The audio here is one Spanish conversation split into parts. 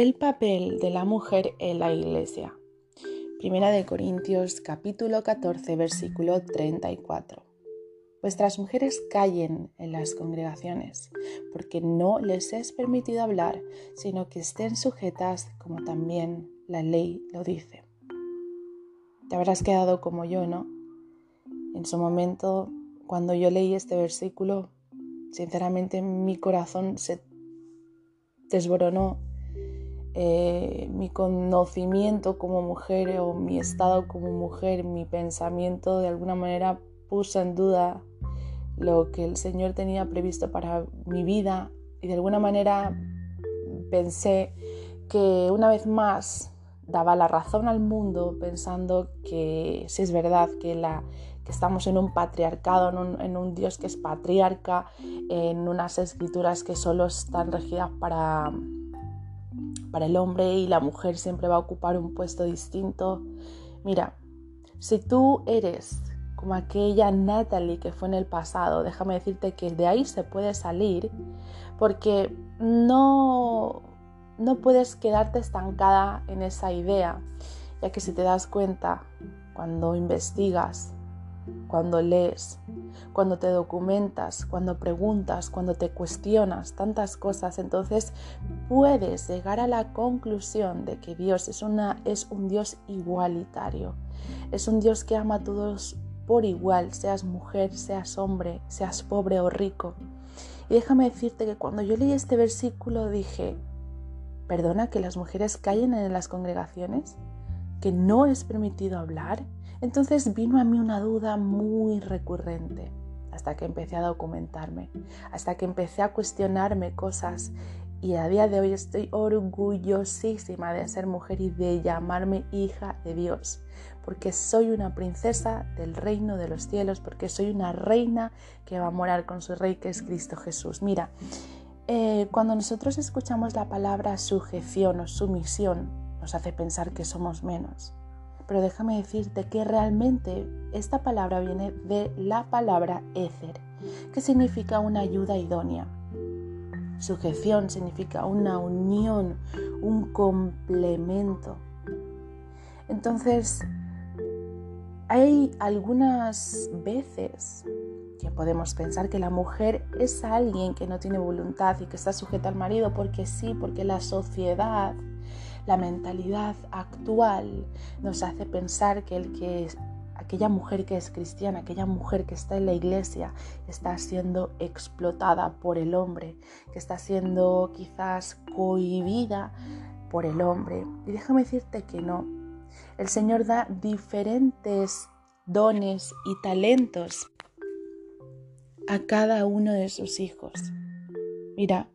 El papel de la mujer en la iglesia. Primera de Corintios capítulo 14 versículo 34. Vuestras mujeres callen en las congregaciones, porque no les es permitido hablar, sino que estén sujetas como también la ley lo dice. Te habrás quedado como yo, ¿no? En su momento, cuando yo leí este versículo, sinceramente mi corazón se desboronó eh, mi conocimiento como mujer o mi estado como mujer, mi pensamiento de alguna manera puso en duda lo que el Señor tenía previsto para mi vida. Y de alguna manera pensé que una vez más daba la razón al mundo pensando que si es verdad que, la, que estamos en un patriarcado, en un, en un, Dios que es patriarca, en unas escrituras que solo están regidas para, para el hombre y la mujer siempre va a ocupar un puesto distinto. Mira, si tú eres como aquella Natalie que fue en el pasado, déjame decirte que de ahí se puede salir porque no, no puedes quedarte estancada en esa idea, ya que si te das cuenta, cuando investigas, cuando lees, cuando te documentas, cuando preguntas, cuando te cuestionas tantas cosas, entonces puedes llegar a la conclusión de que Dios es, una, es un Dios igualitario. Es un Dios que ama a todos por igual, seas mujer, seas hombre, seas pobre o rico. Y déjame decirte que cuando yo leí este versículo dije, perdona que las mujeres callen en las congregaciones, que no es permitido hablar. Entonces vino a mí una duda muy recurrente hasta que empecé a documentarme, hasta que empecé a cuestionarme cosas y a día de hoy estoy orgullosísima de ser mujer y de llamarme hija de Dios, porque soy una princesa del reino de los cielos, porque soy una reina que va a morar con su rey que es Cristo Jesús. Mira, eh, cuando nosotros escuchamos la palabra sujeción o sumisión, nos hace pensar que somos menos. Pero déjame decirte que realmente esta palabra viene de la palabra éter, que significa una ayuda idónea. Sujeción significa una unión, un complemento. Entonces, hay algunas veces que podemos pensar que la mujer es alguien que no tiene voluntad y que está sujeta al marido porque sí, porque la sociedad la mentalidad actual nos hace pensar que, el que aquella mujer que es cristiana, aquella mujer que está en la iglesia, está siendo explotada por el hombre, que está siendo quizás cohibida por el hombre. Y déjame decirte que no. El Señor da diferentes dones y talentos a cada uno de sus hijos. Mira,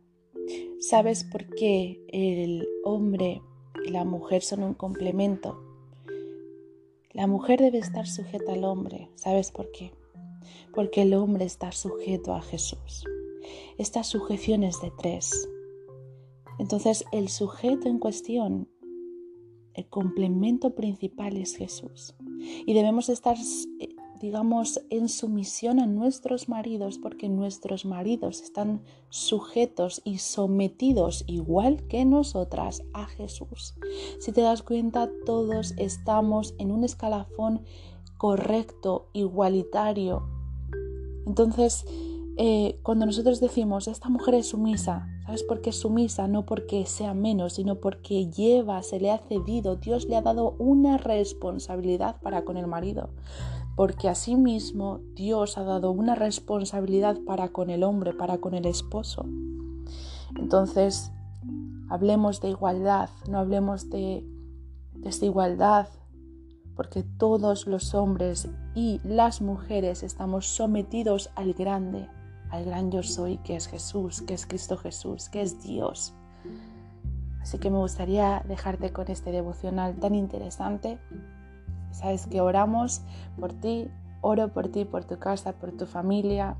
¿sabes por qué el hombre y la mujer son un complemento. La mujer debe estar sujeta al hombre. ¿Sabes por qué? Porque el hombre está sujeto a Jesús. Esta sujeción es de tres. Entonces el sujeto en cuestión, el complemento principal es Jesús. Y debemos estar eh, digamos, en sumisión a nuestros maridos, porque nuestros maridos están sujetos y sometidos igual que nosotras a Jesús. Si te das cuenta, todos estamos en un escalafón correcto, igualitario. Entonces, eh, cuando nosotros decimos, esta mujer es sumisa, ¿sabes por qué es sumisa? No porque sea menos, sino porque lleva, se le ha cedido, Dios le ha dado una responsabilidad para con el marido porque asimismo Dios ha dado una responsabilidad para con el hombre, para con el esposo. Entonces, hablemos de igualdad, no hablemos de desigualdad, porque todos los hombres y las mujeres estamos sometidos al grande, al gran yo soy, que es Jesús, que es Cristo Jesús, que es Dios. Así que me gustaría dejarte con este devocional tan interesante Sabes que oramos por ti, oro por ti, por tu casa, por tu familia,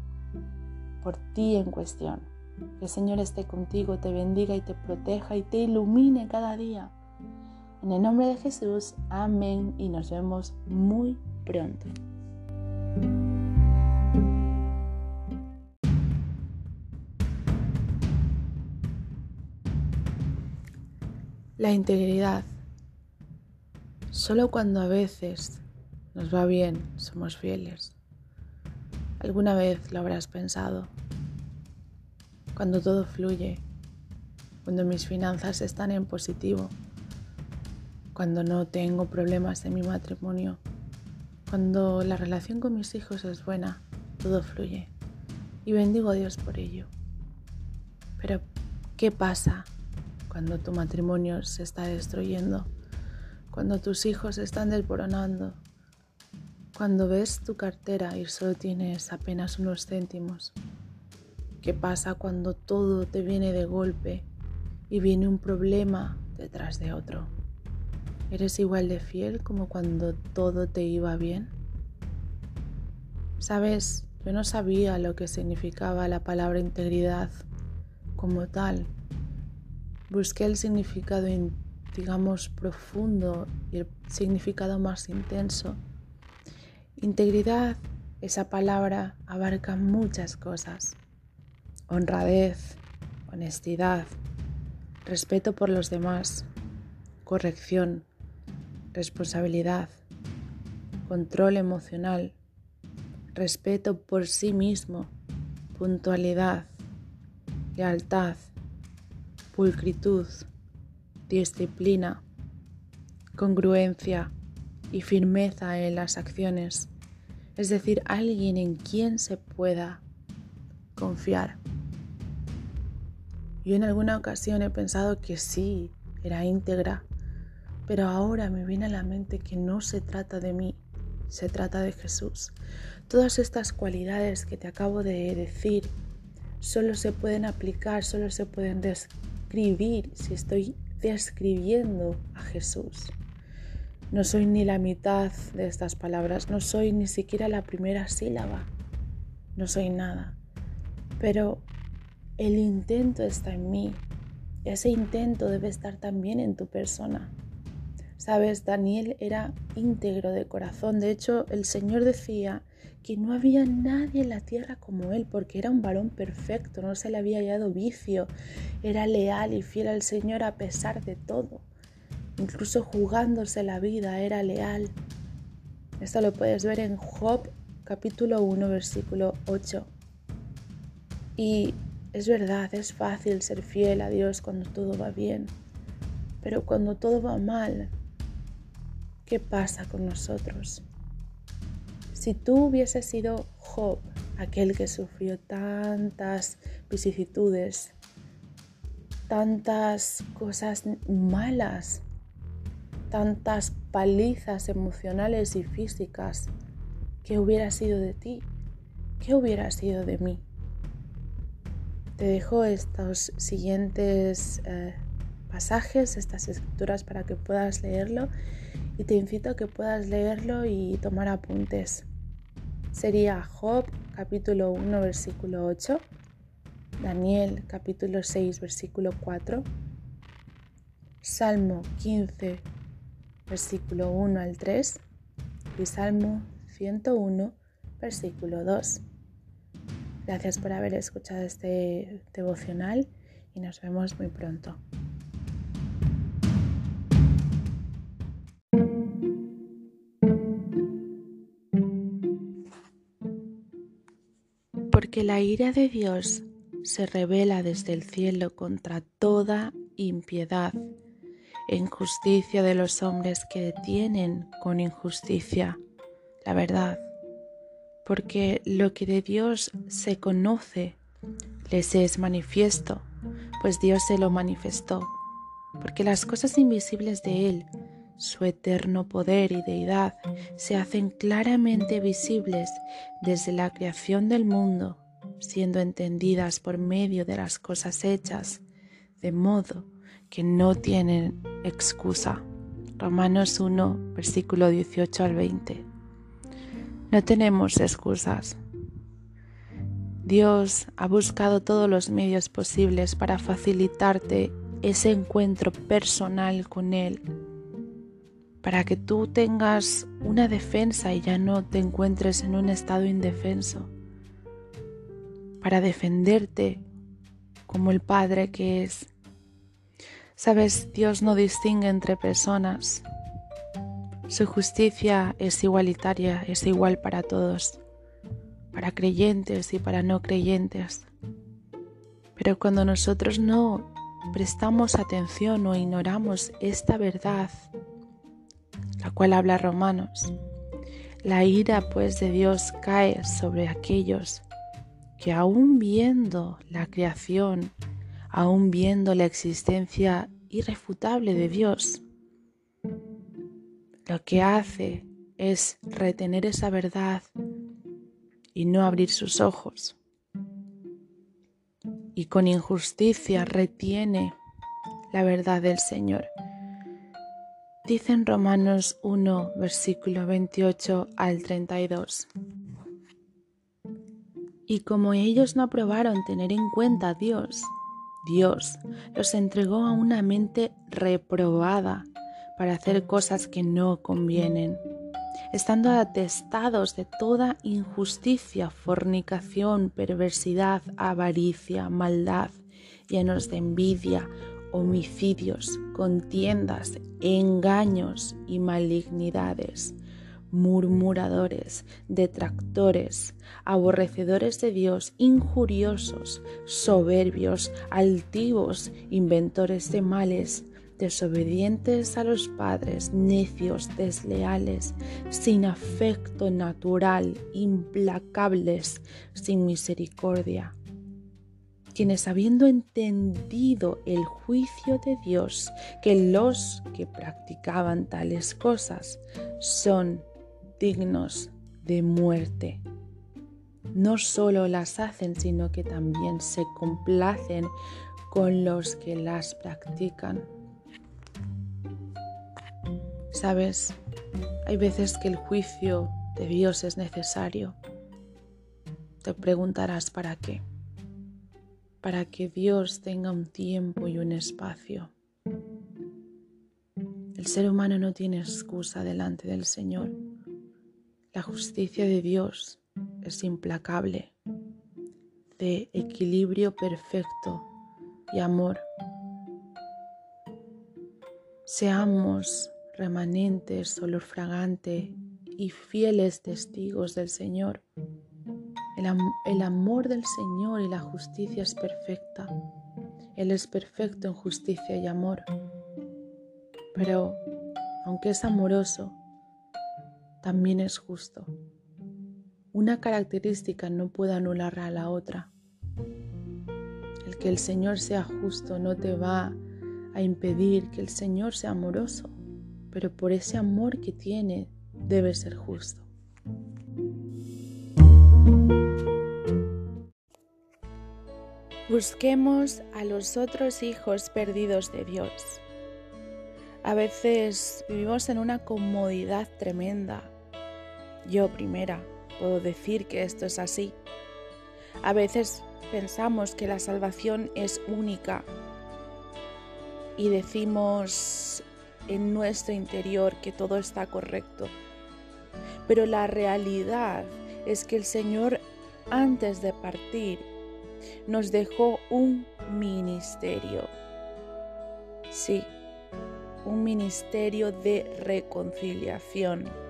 por ti en cuestión. Que el Señor esté contigo, te bendiga y te proteja y te ilumine cada día. En el nombre de Jesús, amén y nos vemos muy pronto. La integridad. Solo cuando a veces nos va bien somos fieles. ¿Alguna vez lo habrás pensado? Cuando todo fluye, cuando mis finanzas están en positivo, cuando no tengo problemas en mi matrimonio, cuando la relación con mis hijos es buena, todo fluye. Y bendigo a Dios por ello. Pero, ¿qué pasa cuando tu matrimonio se está destruyendo? Cuando tus hijos están desboronando? Cuando ves tu cartera y solo tienes apenas unos céntimos? ¿Qué pasa cuando todo te viene de golpe y viene un problema detrás de otro? ¿Eres igual de fiel como cuando todo te iba bien? Sabes, yo no sabía lo que significaba la palabra integridad como tal. Busqué el significado, digamos, profundo y el significado más intenso. Integridad, esa palabra abarca muchas cosas. Honradez, honestidad, respeto por los demás, corrección, responsabilidad, control emocional, respeto por sí mismo, puntualidad, lealtad, pulcritud, disciplina, congruencia y firmeza en las acciones, es decir, alguien en quien se pueda confiar. Yo en alguna ocasión he pensado que sí, era íntegra, pero ahora me viene a la mente que no se trata de mí, se trata de Jesús. Todas estas cualidades que te acabo de decir solo se pueden aplicar, solo se pueden describir si estoy describiendo a Jesús. No soy ni la mitad de estas palabras, no soy ni siquiera la primera sílaba, no soy nada. Pero el intento está en mí, ese intento debe estar también en tu persona. Sabes, Daniel era íntegro de corazón. De hecho, el Señor decía que no había nadie en la tierra como él, porque era un varón perfecto, no se le había hallado vicio, era leal y fiel al Señor a pesar de todo. Incluso jugándose la vida, era leal. Esto lo puedes ver en Job capítulo 1, versículo 8. Y es verdad, es fácil ser fiel a Dios cuando todo va bien, pero cuando todo va mal, ¿qué pasa con nosotros? Si tú hubieses sido Job, aquel que sufrió tantas vicisitudes, tantas cosas malas, tantas palizas emocionales y físicas, ¿qué hubiera sido de ti? ¿Qué hubiera sido de mí? Te dejo estos siguientes eh, pasajes, estas escrituras para que puedas leerlo y te invito a que puedas leerlo y tomar apuntes sería Job capítulo 1 versículo 8, Daniel capítulo 6 versículo 4, Salmo 15 versículo 1 al 3 y Salmo 101 versículo 2. Gracias por haber escuchado este devocional y nos vemos muy pronto. Porque la ira de Dios se revela desde el cielo contra toda impiedad e injusticia de los hombres que detienen con injusticia la verdad, porque lo que de Dios se conoce les es manifiesto, pues Dios se lo manifestó, porque las cosas invisibles de Él, su eterno poder y deidad, se hacen claramente visibles desde la creación del mundo siendo entendidas por medio de las cosas hechas, de modo que no tienen excusa. Romanos 1, versículo 18 al 20. No tenemos excusas. Dios ha buscado todos los medios posibles para facilitarte ese encuentro personal con Él, para que tú tengas una defensa y ya no te encuentres en un estado indefenso para defenderte como el Padre que es. Sabes, Dios no distingue entre personas. Su justicia es igualitaria, es igual para todos, para creyentes y para no creyentes. Pero cuando nosotros no prestamos atención o ignoramos esta verdad, la cual habla Romanos, la ira pues de Dios cae sobre aquellos que aún viendo la creación, aún viendo la existencia irrefutable de Dios, lo que hace es retener esa verdad y no abrir sus ojos. Y con injusticia retiene la verdad del Señor. Dice en Romanos 1, versículo 28 al 32. Y como ellos no aprobaron tener en cuenta a Dios, Dios los entregó a una mente reprobada para hacer cosas que no convienen, estando atestados de toda injusticia, fornicación, perversidad, avaricia, maldad, llenos de envidia, homicidios, contiendas, engaños y malignidades murmuradores, detractores, aborrecedores de Dios, injuriosos, soberbios, altivos, inventores de males, desobedientes a los padres, necios, desleales, sin afecto natural, implacables, sin misericordia quienes habiendo entendido el juicio de Dios, que los que practicaban tales cosas son dignos de muerte. No solo las hacen, sino que también se complacen con los que las practican. Sabes, hay veces que el juicio de Dios es necesario. Te preguntarás para qué. Para que Dios tenga un tiempo y un espacio. El ser humano no tiene excusa delante del Señor. La justicia de Dios es implacable, de equilibrio perfecto y amor. Seamos remanentes, olor fragante y fieles testigos del Señor. El, el, amor del Señor y la justicia es perfecta. Él es perfecto en justicia y amor. Pero aunque es amoroso, también es justo. Una característica no puede anular a la otra. El que el Señor sea justo no te va a impedir que el Señor sea amoroso, pero por ese amor que tiene debe ser justo. Busquemos a los otros hijos perdidos de Dios. A veces vivimos en una comodidad tremenda yo primera puedo decir que esto es así. A veces pensamos que la salvación es única y decimos en nuestro interior que todo está correcto. Pero la realidad es que el Señor antes de partir nos dejó un ministerio. Sí, un ministerio de reconciliación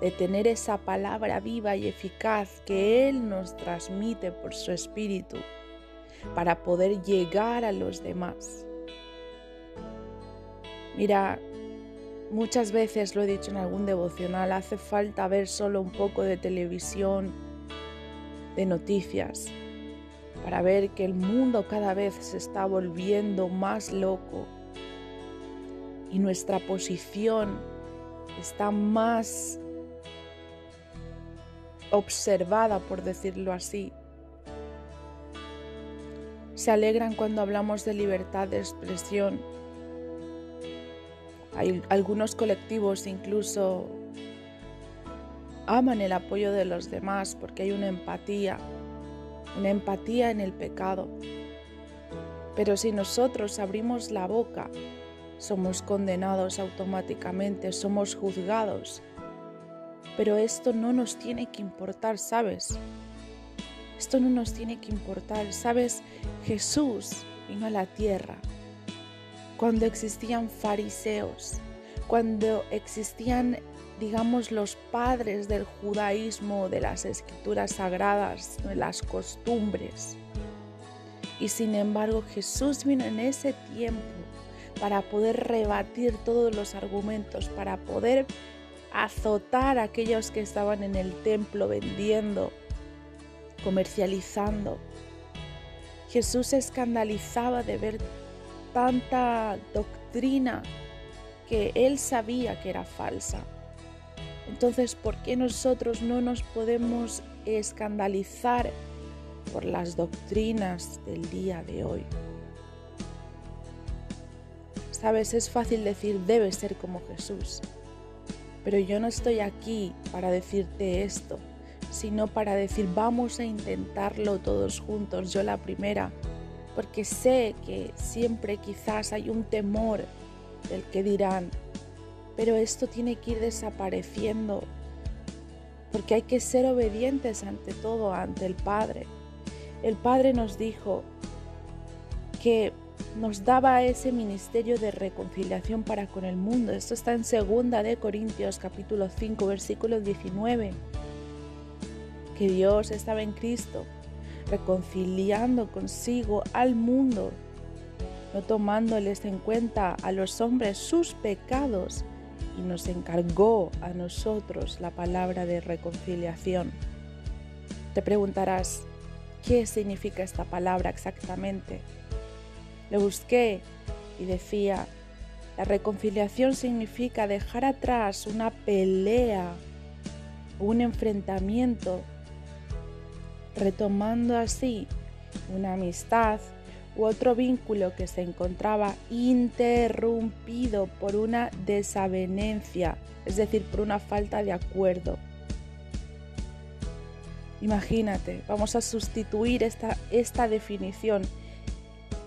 de tener esa palabra viva y eficaz que Él nos transmite por su Espíritu para poder llegar a los demás. Mira, muchas veces lo he dicho en algún devocional, hace falta ver solo un poco de televisión, de noticias, para ver que el mundo cada vez se está volviendo más loco y nuestra posición está más observada, por decirlo así. Se alegran cuando hablamos de libertad de expresión. Hay algunos colectivos incluso aman el apoyo de los demás porque hay una empatía, una empatía en el pecado. Pero si nosotros abrimos la boca, somos condenados automáticamente, somos juzgados pero esto no nos tiene que importar, ¿sabes? Esto no nos tiene que importar, ¿sabes? Jesús vino a la tierra cuando existían fariseos, cuando existían, digamos, los padres del judaísmo, de las escrituras sagradas, de las costumbres. Y sin embargo Jesús vino en ese tiempo para poder rebatir todos los argumentos, para poder azotar a aquellos que estaban en el templo vendiendo, comercializando. Jesús se escandalizaba de ver tanta doctrina que él sabía que era falsa. Entonces, ¿por qué nosotros no nos podemos escandalizar por las doctrinas del día de hoy? Sabes, es fácil decir, debes ser como Jesús, pero yo no estoy aquí para decirte esto, sino para decir, vamos a intentarlo todos juntos, yo la primera, porque sé que siempre quizás hay un temor del que dirán, pero esto tiene que ir desapareciendo, porque hay que ser obedientes ante todo, ante el Padre. El Padre nos dijo que nos daba ese ministerio de reconciliación para con el mundo. Esto está en 2 de Corintios capítulo 5 versículo 19. Que Dios estaba en Cristo reconciliando consigo al mundo, no tomándoles en cuenta a los hombres sus pecados, y nos encargó a nosotros la palabra de reconciliación. Te preguntarás, ¿qué significa esta palabra exactamente? Le busqué y decía, la reconciliación significa dejar atrás una pelea, un enfrentamiento retomando así una amistad u otro vínculo que se encontraba interrumpido por una desavenencia, es decir, por una falta de acuerdo. Imagínate, vamos a sustituir esta, esta definición,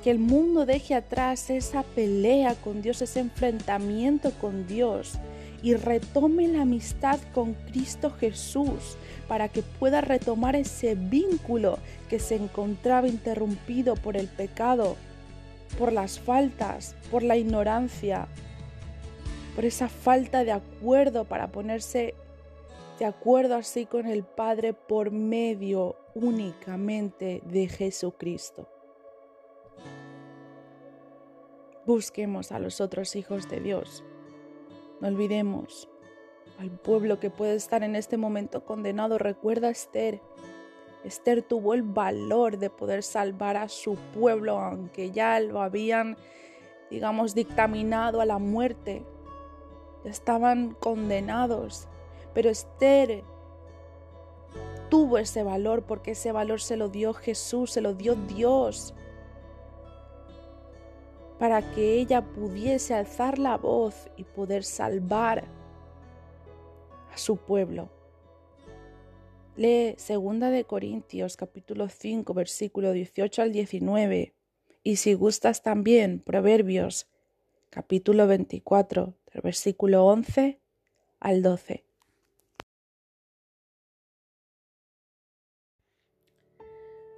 que el mundo deje atrás esa pelea con Dios, ese enfrentamiento con Dios y retome la amistad con Cristo Jesús para que pueda retomar ese vínculo que se encontraba interrumpido por el pecado, por las faltas, por la ignorancia, por esa falta de acuerdo para ponerse de acuerdo así con el Padre por medio únicamente de Jesucristo. Busquemos a los otros hijos de Dios no olvidemos al pueblo que puede estar en este momento condenado. Recuerda a Esther. Esther tuvo el valor de poder salvar a su pueblo, aunque ya lo habían, digamos, dictaminado a la muerte. estaban condenados. Pero Esther tuvo ese valor porque ese valor se lo dio Jesús, se lo dio Dios para que ella pudiese alzar la voz y poder salvar a su pueblo. Lee 2 de Corintios capítulo 5 versículo 18 al 19 y si gustas también Proverbios capítulo 24 versículo 11 al 12.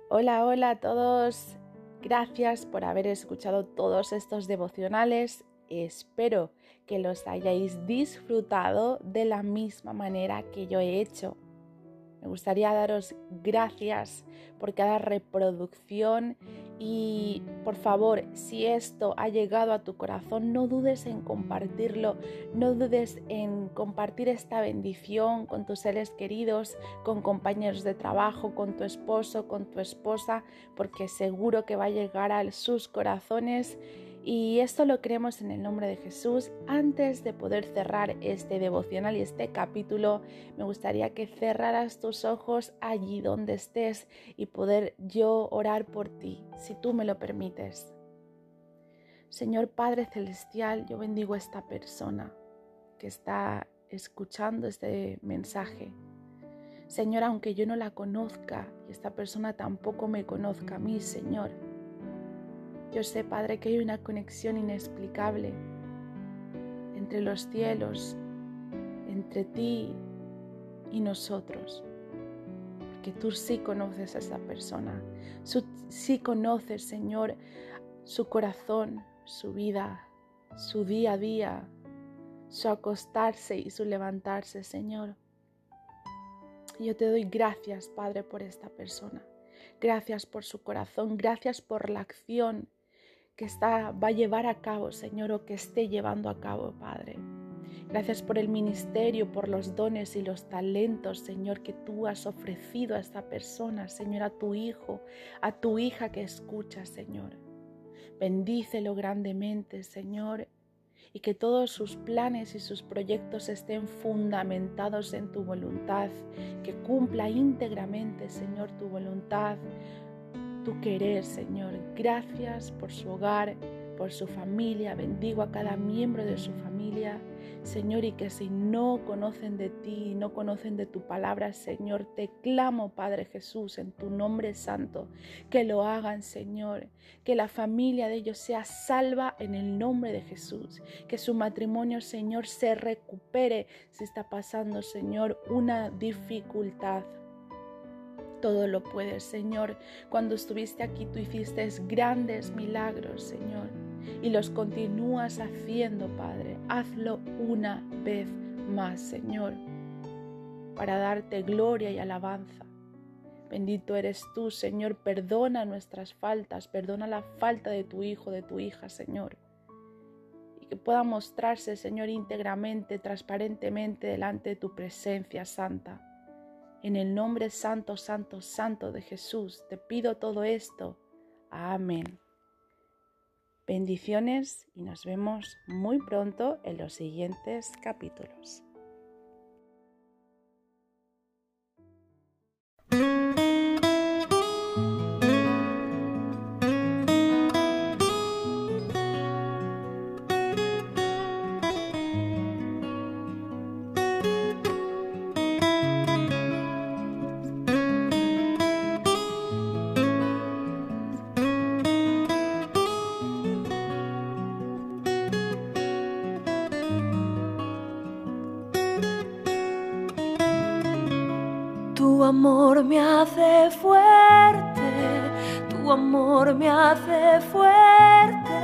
Hola, hola a todos. Gracias por haber escuchado todos estos devocionales. Espero que los hayáis disfrutado de la misma manera que yo he hecho. Me gustaría daros gracias por cada reproducción y por favor, si esto ha llegado a tu corazón, no dudes en compartirlo, no dudes en compartir esta bendición con tus seres queridos, con compañeros de trabajo, con tu esposo, con tu esposa, porque seguro que va a llegar a sus corazones y esto lo creemos en el nombre de Jesús. Antes de poder cerrar este devocional y este capítulo, me gustaría que cerraras tus ojos allí donde estés y poder yo orar por ti, si tú me lo permites. Señor Padre Celestial, yo bendigo a esta persona que está escuchando este mensaje. Señor, aunque yo no la conozca y esta persona tampoco me conozca a mí, Señor, yo sé, Padre, que hay una conexión inexplicable entre los cielos, entre ti y nosotros. Porque tú sí conoces a esa persona, sí conoces, Señor, su corazón, su vida, su día a día, su acostarse y su levantarse, Señor. Yo te doy gracias, Padre, por esta persona. Gracias por su corazón, gracias por la acción que está, va a llevar a cabo, Señor, o que esté llevando a cabo, Padre. Gracias por el ministerio, por los dones y los talentos, Señor, que tú has ofrecido a esta persona, Señor, a tu hijo, a tu hija que escucha, Señor. Bendícelo grandemente, Señor, y que todos sus planes y sus proyectos estén fundamentados en tu voluntad, que cumpla íntegramente, Señor, tu voluntad, tu querer, Señor. Gracias por su hogar, por su familia. Bendigo a cada miembro de su familia Señor, y que si no conocen de ti, no conocen de tu palabra, Señor, te clamo, Padre Jesús, en tu nombre santo, que lo hagan, Señor, que la familia de ellos sea salva en el nombre de Jesús, que su matrimonio, Señor, se recupere si está pasando, Señor, una dificultad. Todo lo puedes, Señor. Cuando estuviste aquí, tú hiciste grandes milagros, Señor y los continúas haciendo, Padre. Hazlo una vez más, Señor, para darte gloria y alabanza. Bendito eres tú, Señor. Perdona nuestras faltas, perdona la falta de tu hijo, de tu hija, Señor. Y que pueda mostrarse, Señor, íntegramente, transparentemente delante de tu presencia santa. En el nombre santo, santo, santo de Jesús, te pido todo esto. Amén. Bendiciones y nos vemos muy pronto en los siguientes capítulos. Amor me hace fuerte,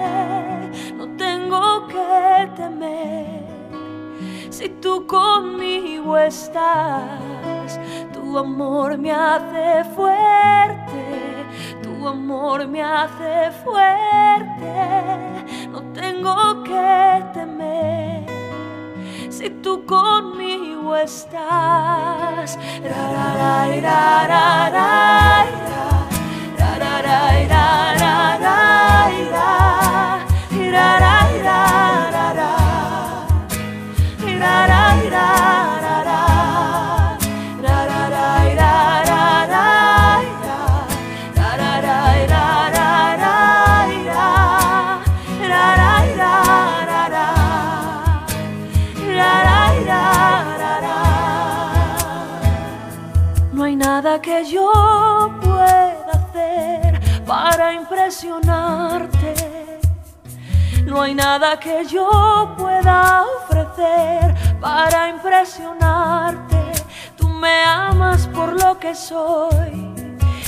no tengo que temer. Si tú conmigo estás, tu amor me hace fuerte, tu amor me hace fuerte, no tengo que temer. Si tú conmigo estás, No hay nada que yo pueda ofrecer para impresionarte. Tú me amas por lo que soy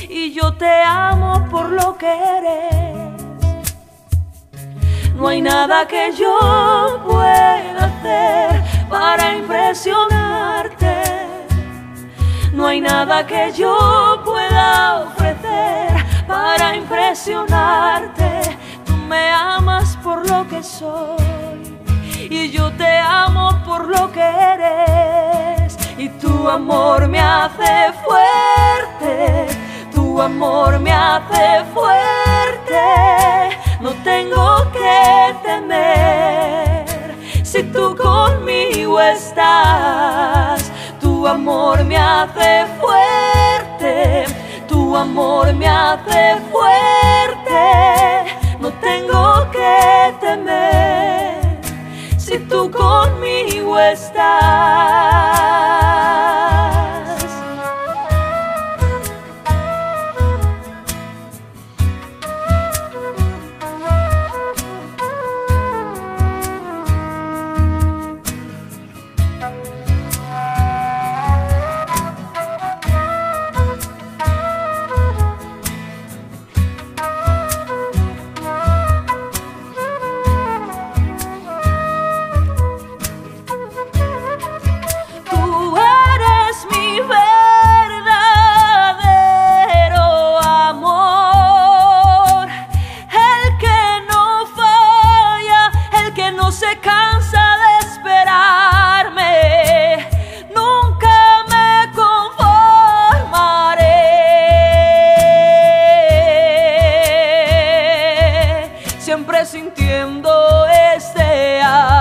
y yo te amo por lo que eres. No hay nada que yo pueda hacer para impresionarte. No hay nada que yo pueda ofrecer para impresionarte. Me amas por lo que soy y yo te amo por lo que eres. Y tu amor me hace fuerte, tu amor me hace fuerte. No tengo que temer si tú conmigo estás. Tu amor me hace fuerte, tu amor me hace fuerte. Tengo que temer si tú conmigo estás. siempre sintiendo este amor.